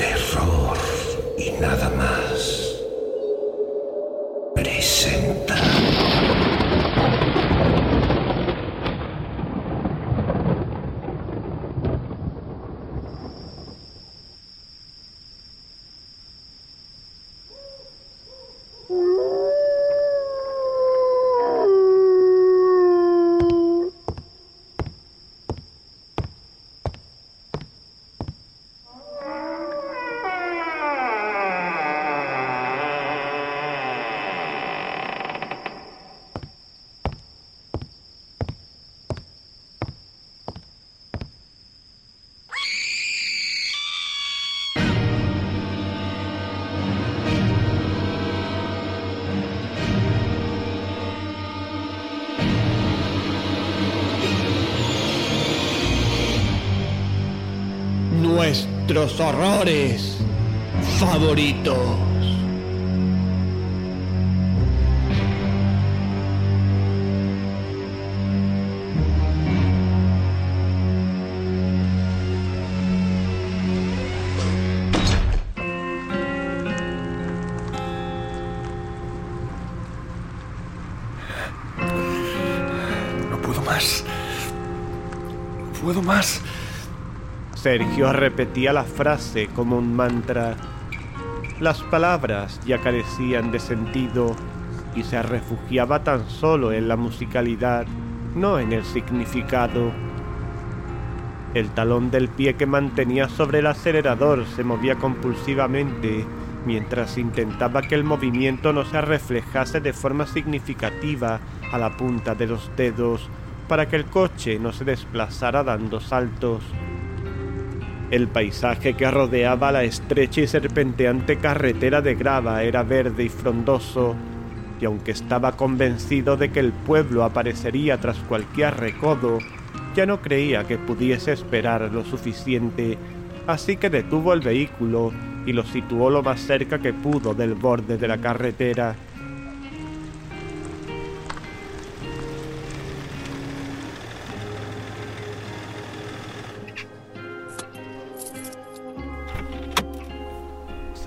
terror y nada más. Nuestros horrores favoritos. No puedo más. No puedo más. Sergio repetía la frase como un mantra. Las palabras ya carecían de sentido y se refugiaba tan solo en la musicalidad, no en el significado. El talón del pie que mantenía sobre el acelerador se movía compulsivamente mientras intentaba que el movimiento no se reflejase de forma significativa a la punta de los dedos para que el coche no se desplazara dando saltos. El paisaje que rodeaba la estrecha y serpenteante carretera de grava era verde y frondoso, y aunque estaba convencido de que el pueblo aparecería tras cualquier recodo, ya no creía que pudiese esperar lo suficiente, así que detuvo el vehículo y lo situó lo más cerca que pudo del borde de la carretera.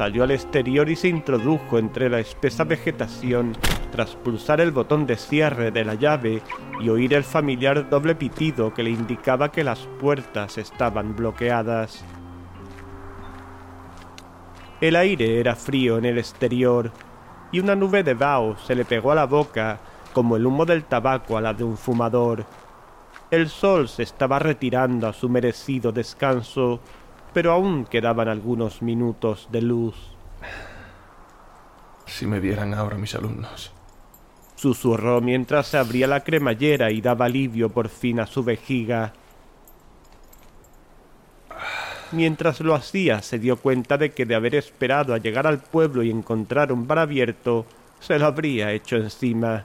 Salió al exterior y se introdujo entre la espesa vegetación tras pulsar el botón de cierre de la llave y oír el familiar doble pitido que le indicaba que las puertas estaban bloqueadas. El aire era frío en el exterior y una nube de vaho se le pegó a la boca como el humo del tabaco a la de un fumador. El sol se estaba retirando a su merecido descanso pero aún quedaban algunos minutos de luz. Si me vieran ahora mis alumnos. Susurró mientras se abría la cremallera y daba alivio por fin a su vejiga. Mientras lo hacía, se dio cuenta de que de haber esperado a llegar al pueblo y encontrar un bar abierto, se lo habría hecho encima.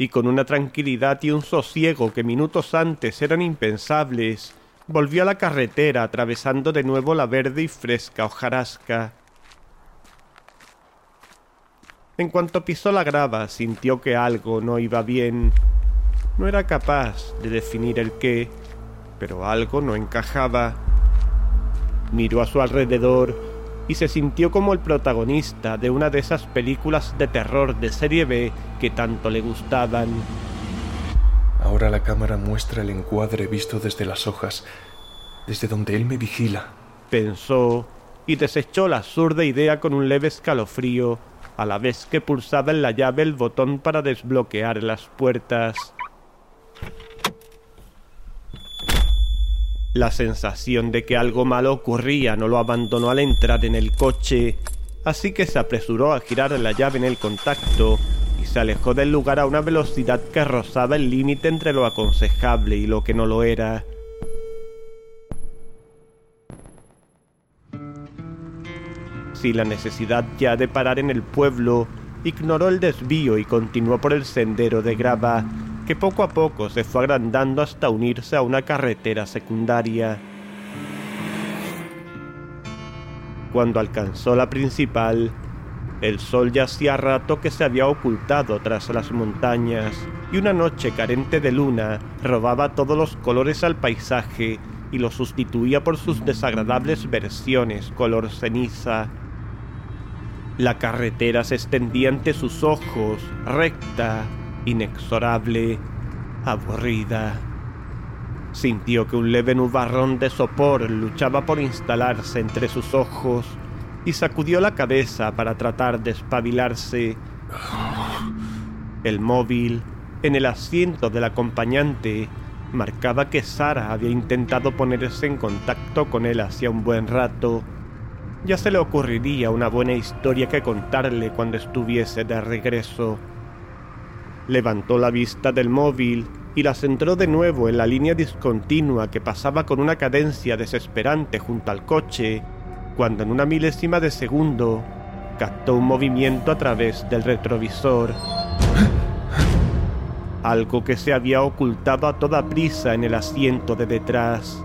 Y con una tranquilidad y un sosiego que minutos antes eran impensables, volvió a la carretera atravesando de nuevo la verde y fresca hojarasca. En cuanto pisó la grava, sintió que algo no iba bien. No era capaz de definir el qué, pero algo no encajaba. Miró a su alrededor y se sintió como el protagonista de una de esas películas de terror de serie B que tanto le gustaban. Ahora la cámara muestra el encuadre visto desde las hojas, desde donde él me vigila. Pensó y desechó la absurda idea con un leve escalofrío, a la vez que pulsaba en la llave el botón para desbloquear las puertas. La sensación de que algo malo ocurría no lo abandonó al entrar en el coche, así que se apresuró a girar la llave en el contacto y se alejó del lugar a una velocidad que rozaba el límite entre lo aconsejable y lo que no lo era. Sin la necesidad ya de parar en el pueblo, ignoró el desvío y continuó por el sendero de grava que poco a poco se fue agrandando hasta unirse a una carretera secundaria. Cuando alcanzó la principal, el sol ya hacía rato que se había ocultado tras las montañas y una noche carente de luna robaba todos los colores al paisaje y lo sustituía por sus desagradables versiones color ceniza. La carretera se extendía ante sus ojos, recta, inexorable, aburrida. Sintió que un leve nubarrón de sopor luchaba por instalarse entre sus ojos y sacudió la cabeza para tratar de espabilarse. El móvil, en el asiento del acompañante, marcaba que Sara había intentado ponerse en contacto con él hacía un buen rato. Ya se le ocurriría una buena historia que contarle cuando estuviese de regreso. Levantó la vista del móvil y la centró de nuevo en la línea discontinua que pasaba con una cadencia desesperante junto al coche, cuando en una milésima de segundo captó un movimiento a través del retrovisor. Algo que se había ocultado a toda prisa en el asiento de detrás.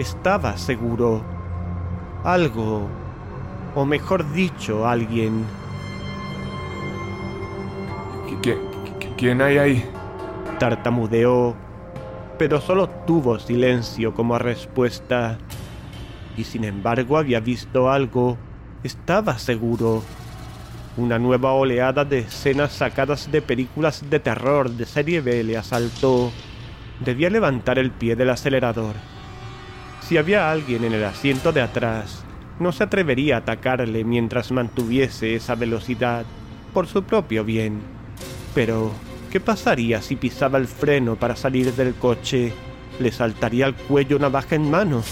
Estaba seguro. Algo, o mejor dicho, alguien. ¿Quién hay ahí? Tartamudeó, pero solo tuvo silencio como respuesta. Y sin embargo había visto algo. Estaba seguro. Una nueva oleada de escenas sacadas de películas de terror de serie B le asaltó. Debía levantar el pie del acelerador. Si había alguien en el asiento de atrás, no se atrevería a atacarle mientras mantuviese esa velocidad, por su propio bien. Pero, ¿qué pasaría si pisaba el freno para salir del coche? ¿Le saltaría al cuello una baja en mano?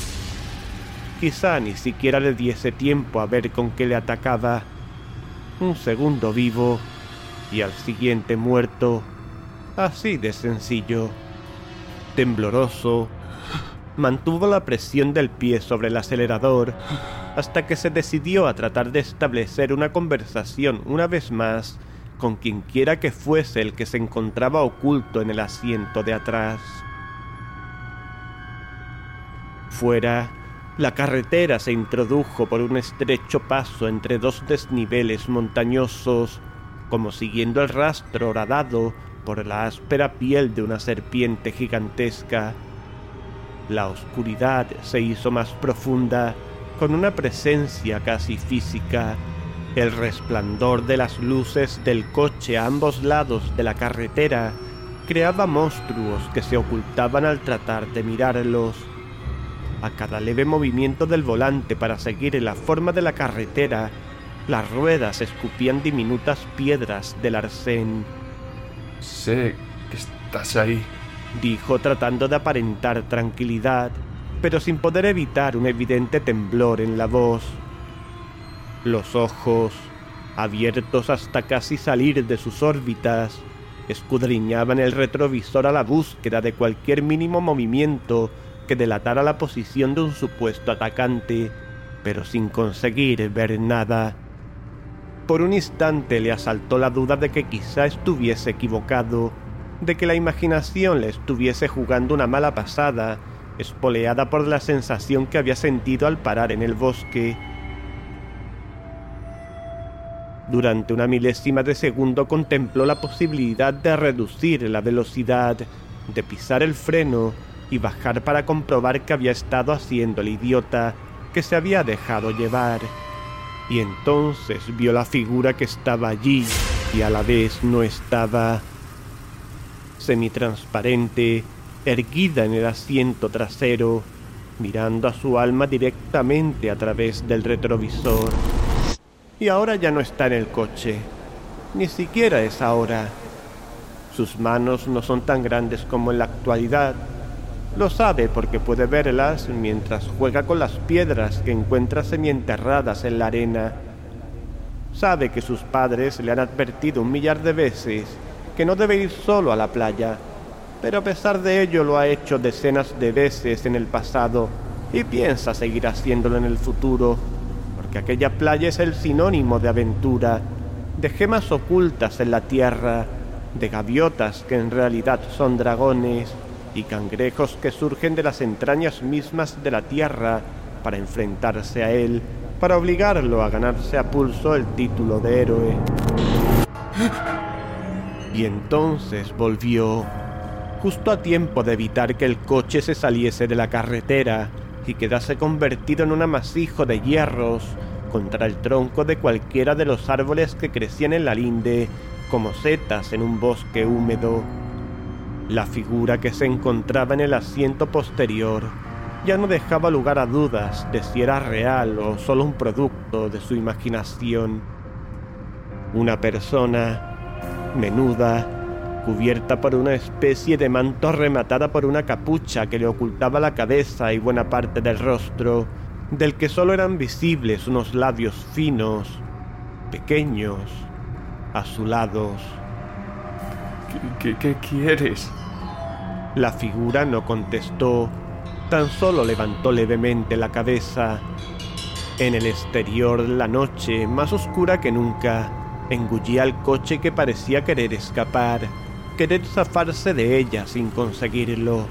Quizá ni siquiera le diese tiempo a ver con qué le atacaba un segundo vivo y al siguiente muerto. Así de sencillo. Tembloroso, mantuvo la presión del pie sobre el acelerador hasta que se decidió a tratar de establecer una conversación una vez más con quienquiera que fuese el que se encontraba oculto en el asiento de atrás. Fuera, la carretera se introdujo por un estrecho paso entre dos desniveles montañosos, como siguiendo el rastro horadado por la áspera piel de una serpiente gigantesca. La oscuridad se hizo más profunda, con una presencia casi física. El resplandor de las luces del coche a ambos lados de la carretera creaba monstruos que se ocultaban al tratar de mirarlos. A cada leve movimiento del volante para seguir en la forma de la carretera, las ruedas escupían diminutas piedras del arcén. Sé que estás ahí, dijo tratando de aparentar tranquilidad, pero sin poder evitar un evidente temblor en la voz. Los ojos, abiertos hasta casi salir de sus órbitas, escudriñaban el retrovisor a la búsqueda de cualquier mínimo movimiento que delatara la posición de un supuesto atacante, pero sin conseguir ver nada. Por un instante le asaltó la duda de que quizá estuviese equivocado, de que la imaginación le estuviese jugando una mala pasada, espoleada por la sensación que había sentido al parar en el bosque. Durante una milésima de segundo contempló la posibilidad de reducir la velocidad, de pisar el freno y bajar para comprobar que había estado haciendo el idiota que se había dejado llevar. Y entonces vio la figura que estaba allí y a la vez no estaba. Semitransparente, erguida en el asiento trasero, mirando a su alma directamente a través del retrovisor. Y ahora ya no está en el coche. Ni siquiera es ahora. Sus manos no son tan grandes como en la actualidad, lo sabe porque puede verlas mientras juega con las piedras que encuentra semienterradas en la arena. Sabe que sus padres le han advertido un millar de veces que no debe ir solo a la playa, pero a pesar de ello lo ha hecho decenas de veces en el pasado y piensa seguir haciéndolo en el futuro, porque aquella playa es el sinónimo de aventura, de gemas ocultas en la tierra, de gaviotas que en realidad son dragones, y cangrejos que surgen de las entrañas mismas de la tierra para enfrentarse a él, para obligarlo a ganarse a pulso el título de héroe. Y entonces volvió, justo a tiempo de evitar que el coche se saliese de la carretera y quedase convertido en un amasijo de hierros contra el tronco de cualquiera de los árboles que crecían en la linde como setas en un bosque húmedo. La figura que se encontraba en el asiento posterior ya no dejaba lugar a dudas de si era real o solo un producto de su imaginación. Una persona menuda, cubierta por una especie de manto rematada por una capucha que le ocultaba la cabeza y buena parte del rostro, del que solo eran visibles unos labios finos, pequeños, azulados. ¿Qué, qué, quieres? La figura no contestó, tan solo levantó levemente la cabeza. En el exterior la noche, más oscura que nunca, engullía al coche que parecía querer escapar, querer zafarse de ella sin conseguirlo.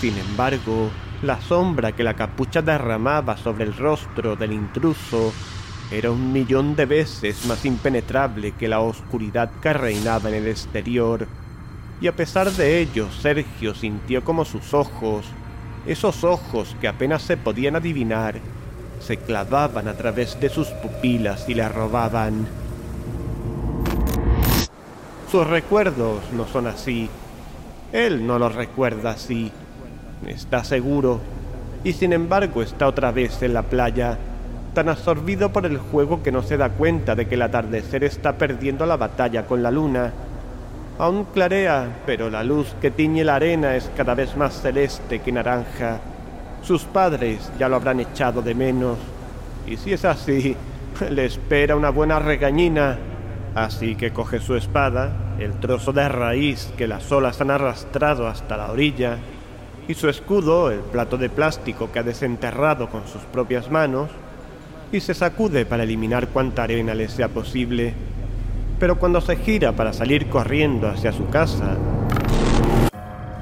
Sin embargo, la sombra que la capucha derramaba sobre el rostro del intruso era un millón de veces más impenetrable que la oscuridad que reinaba en el exterior. Y a pesar de ello, Sergio sintió como sus ojos, esos ojos que apenas se podían adivinar, se clavaban a través de sus pupilas y le robaban. Sus recuerdos no son así. Él no los recuerda así. Está seguro. Y sin embargo está otra vez en la playa, tan absorbido por el juego que no se da cuenta de que el atardecer está perdiendo la batalla con la luna. Aún clarea, pero la luz que tiñe la arena es cada vez más celeste que naranja. Sus padres ya lo habrán echado de menos. Y si es así, le espera una buena regañina. Así que coge su espada, el trozo de raíz que las olas han arrastrado hasta la orilla, y su escudo, el plato de plástico que ha desenterrado con sus propias manos, y se sacude para eliminar cuanta arena le sea posible. Pero cuando se gira para salir corriendo hacia su casa,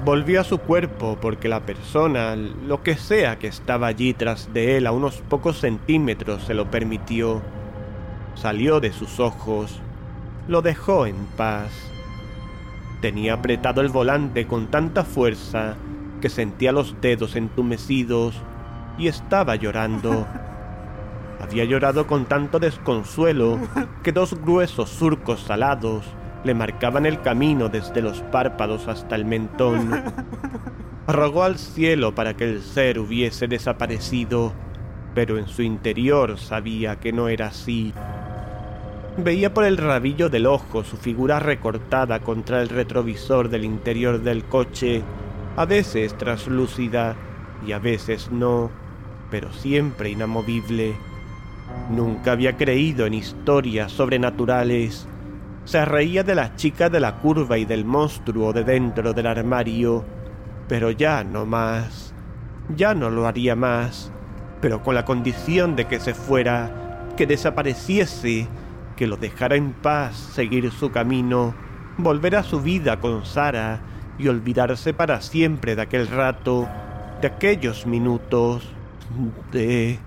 volvió a su cuerpo porque la persona, lo que sea que estaba allí tras de él a unos pocos centímetros, se lo permitió. Salió de sus ojos, lo dejó en paz. Tenía apretado el volante con tanta fuerza que sentía los dedos entumecidos y estaba llorando. Había llorado con tanto desconsuelo que dos gruesos surcos salados le marcaban el camino desde los párpados hasta el mentón. Rogó al cielo para que el ser hubiese desaparecido, pero en su interior sabía que no era así. Veía por el rabillo del ojo su figura recortada contra el retrovisor del interior del coche, a veces traslúcida y a veces no, pero siempre inamovible. Nunca había creído en historias sobrenaturales. Se reía de la chica de la curva y del monstruo de dentro del armario, pero ya no más. Ya no lo haría más, pero con la condición de que se fuera, que desapareciese, que lo dejara en paz seguir su camino, volver a su vida con Sara y olvidarse para siempre de aquel rato, de aquellos minutos, de...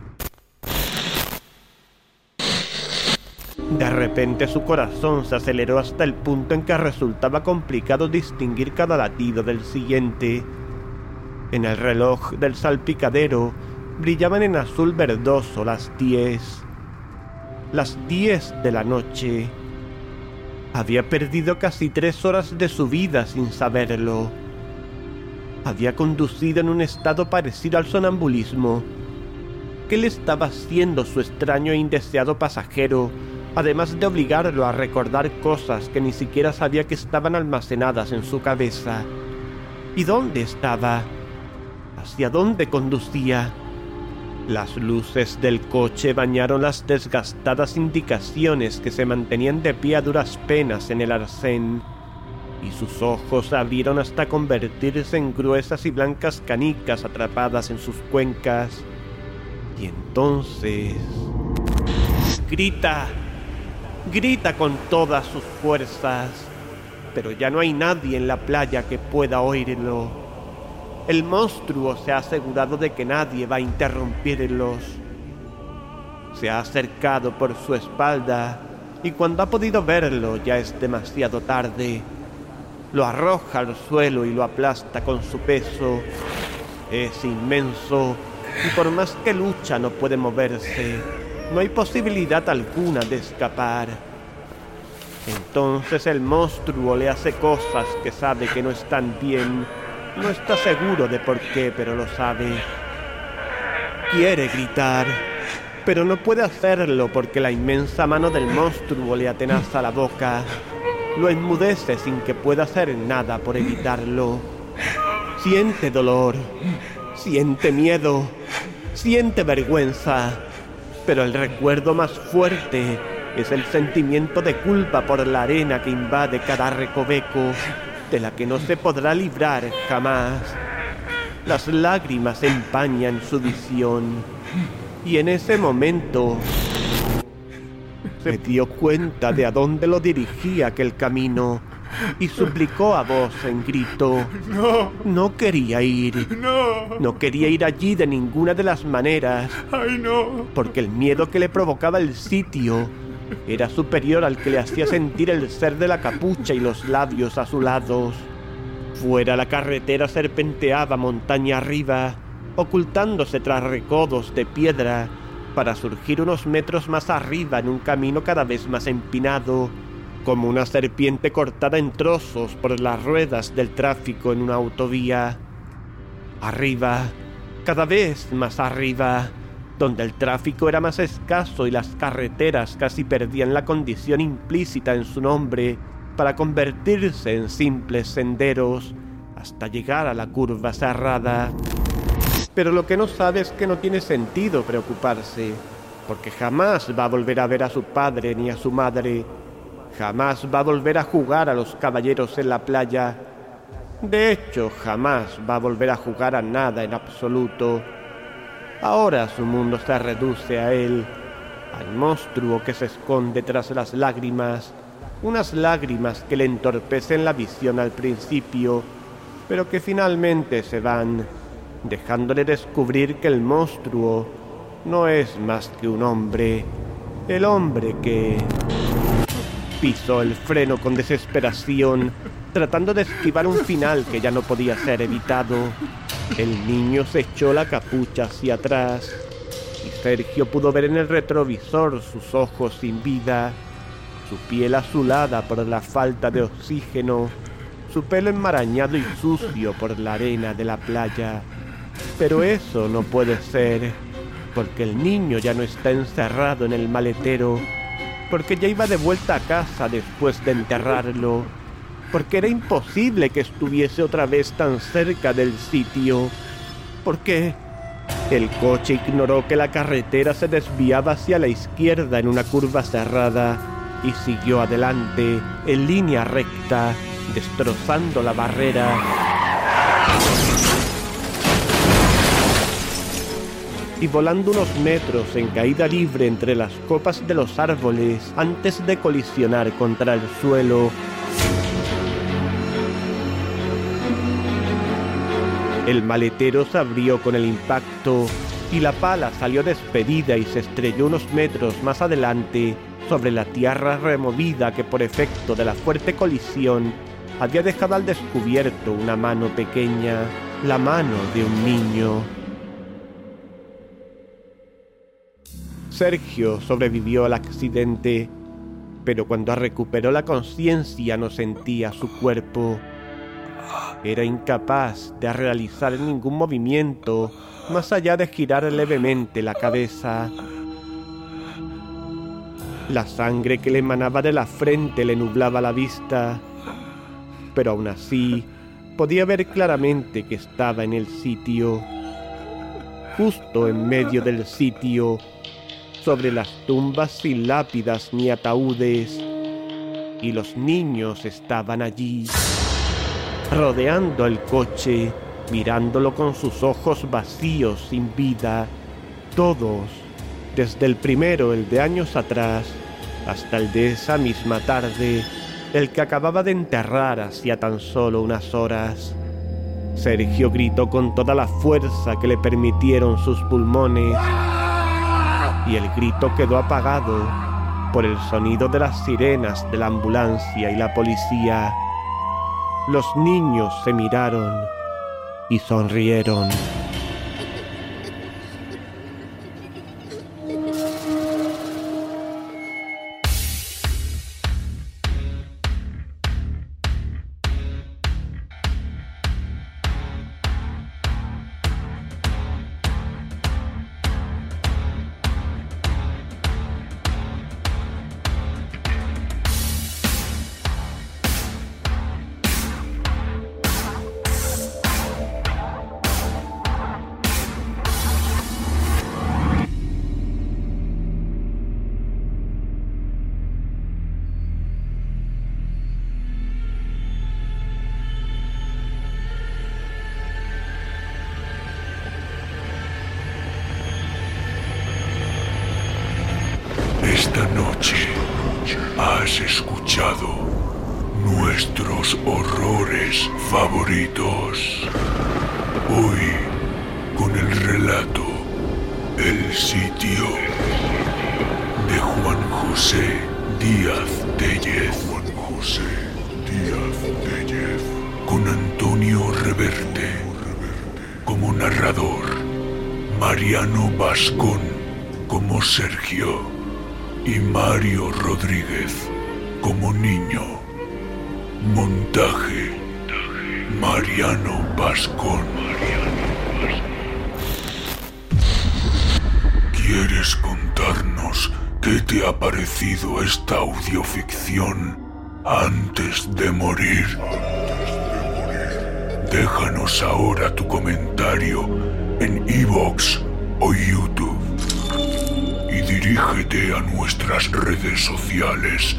De repente su corazón se aceleró hasta el punto en que resultaba complicado distinguir cada latido del siguiente. En el reloj del salpicadero brillaban en azul verdoso las diez. Las diez de la noche. Había perdido casi tres horas de su vida sin saberlo. Había conducido en un estado parecido al sonambulismo. ¿Qué le estaba haciendo su extraño e indeseado pasajero además de obligarlo a recordar cosas que ni siquiera sabía que estaban almacenadas en su cabeza. ¿Y dónde estaba? ¿Hacia dónde conducía? Las luces del coche bañaron las desgastadas indicaciones que se mantenían de pie a duras penas en el arcén, y sus ojos abrieron hasta convertirse en gruesas y blancas canicas atrapadas en sus cuencas. Y entonces... ¡Grita! grita con todas sus fuerzas, pero ya no hay nadie en la playa que pueda oírlo. El monstruo se ha asegurado de que nadie va a interrumpirlos. Se ha acercado por su espalda y cuando ha podido verlo ya es demasiado tarde. lo arroja al suelo y lo aplasta con su peso. Es inmenso y por más que lucha no puede moverse. No hay posibilidad alguna de escapar. Entonces el monstruo le hace cosas que sabe que no están bien. No está seguro de por qué, pero lo sabe. Quiere gritar, pero no puede hacerlo porque la inmensa mano del monstruo le atenaza la boca. Lo enmudece sin que pueda hacer nada por evitarlo. Siente dolor, siente miedo, siente vergüenza, pero el recuerdo más fuerte es el sentimiento de culpa por la arena que invade cada recoveco, de la que no se podrá librar jamás. Las lágrimas empañan su visión, y en ese momento se dio cuenta de a dónde lo dirigía aquel camino y suplicó a voz en grito. No, No quería ir. no, No quería ir allí de ninguna de las maneras, ay no. porque el miedo que le provocaba el sitio era superior al que le hacía sentir el ser de la capucha y los labios azulados. Fuera la carretera serpenteaba montaña arriba, ocultándose tras recodos de piedra, para surgir unos metros más arriba en un camino cada vez más empinado, como una serpiente cortada en trozos por las ruedas del tráfico en una autovía. Arriba, cada vez más arriba, donde el tráfico era más escaso y las carreteras casi perdían la condición implícita en su nombre para convertirse en simples senderos hasta llegar a la curva cerrada. Pero lo que no sabe es que no tiene sentido preocuparse, porque jamás va a volver a ver a su padre ni a su madre, jamás va a volver a jugar a los caballeros en la playa, de hecho jamás va a volver a jugar a nada en absoluto. Ahora su mundo se reduce a él, al monstruo que se esconde tras las lágrimas, unas lágrimas que le entorpecen la visión al principio, pero que finalmente se van, dejándole descubrir que el monstruo no es más que un hombre, el hombre que pisó el freno con desesperación, tratando de esquivar un final que ya no podía ser evitado. El niño se echó la capucha hacia atrás y Sergio pudo ver en el retrovisor sus ojos sin vida, su piel azulada por la falta de oxígeno, su pelo enmarañado y sucio por la arena de la playa. Pero eso no puede ser, porque el niño ya no está encerrado en el maletero, porque ya iba de vuelta a casa después de enterrarlo, porque era imposible que estuviese otra vez tan cerca del sitio, porque el coche ignoró que la carretera se desviaba hacia la izquierda en una curva cerrada y siguió adelante en línea recta, destrozando la barrera. y volando unos metros en caída libre entre las copas de los árboles antes de colisionar contra el suelo. El maletero se abrió con el impacto y la pala salió despedida y se estrelló unos metros más adelante sobre la tierra removida que por efecto de la fuerte colisión había dejado al descubierto una mano pequeña, la mano de un niño. Sergio sobrevivió al accidente, pero cuando recuperó la conciencia no sentía su cuerpo. Era incapaz de realizar ningún movimiento más allá de girar levemente la cabeza. La sangre que le emanaba de la frente le nublaba la vista, pero aún así podía ver claramente que estaba en el sitio. Justo en medio del sitio, sobre las tumbas sin lápidas ni ataúdes, y los niños estaban allí, rodeando el coche, mirándolo con sus ojos vacíos sin vida, todos, desde el primero, el de años atrás, hasta el de esa misma tarde, el que acababa de enterrar hacía tan solo unas horas. Sergio gritó con toda la fuerza que le permitieron sus pulmones y el grito quedó apagado por el sonido de las sirenas de la ambulancia y la policía. Los niños se miraron y sonrieron. Esta noche has escuchado nuestros horrores favoritos. Hoy, con el relato El sitio de Juan José Díaz Tellez. Juan José Díaz Tellez. Con Antonio Reverte como narrador. Mariano Vascón como Sergio y Mario Rodríguez como niño. Montaje Mariano Vascón. ¿Quieres contarnos qué te ha parecido esta audioficción antes de morir? Déjanos ahora tu comentario en iVoox o YouTube Dirígete a nuestras redes sociales,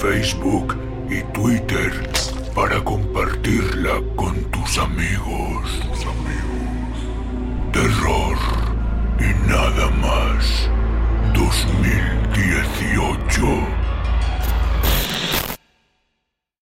Facebook y Twitter, para compartirla con tus amigos. Amigos. Terror y nada más. 2018.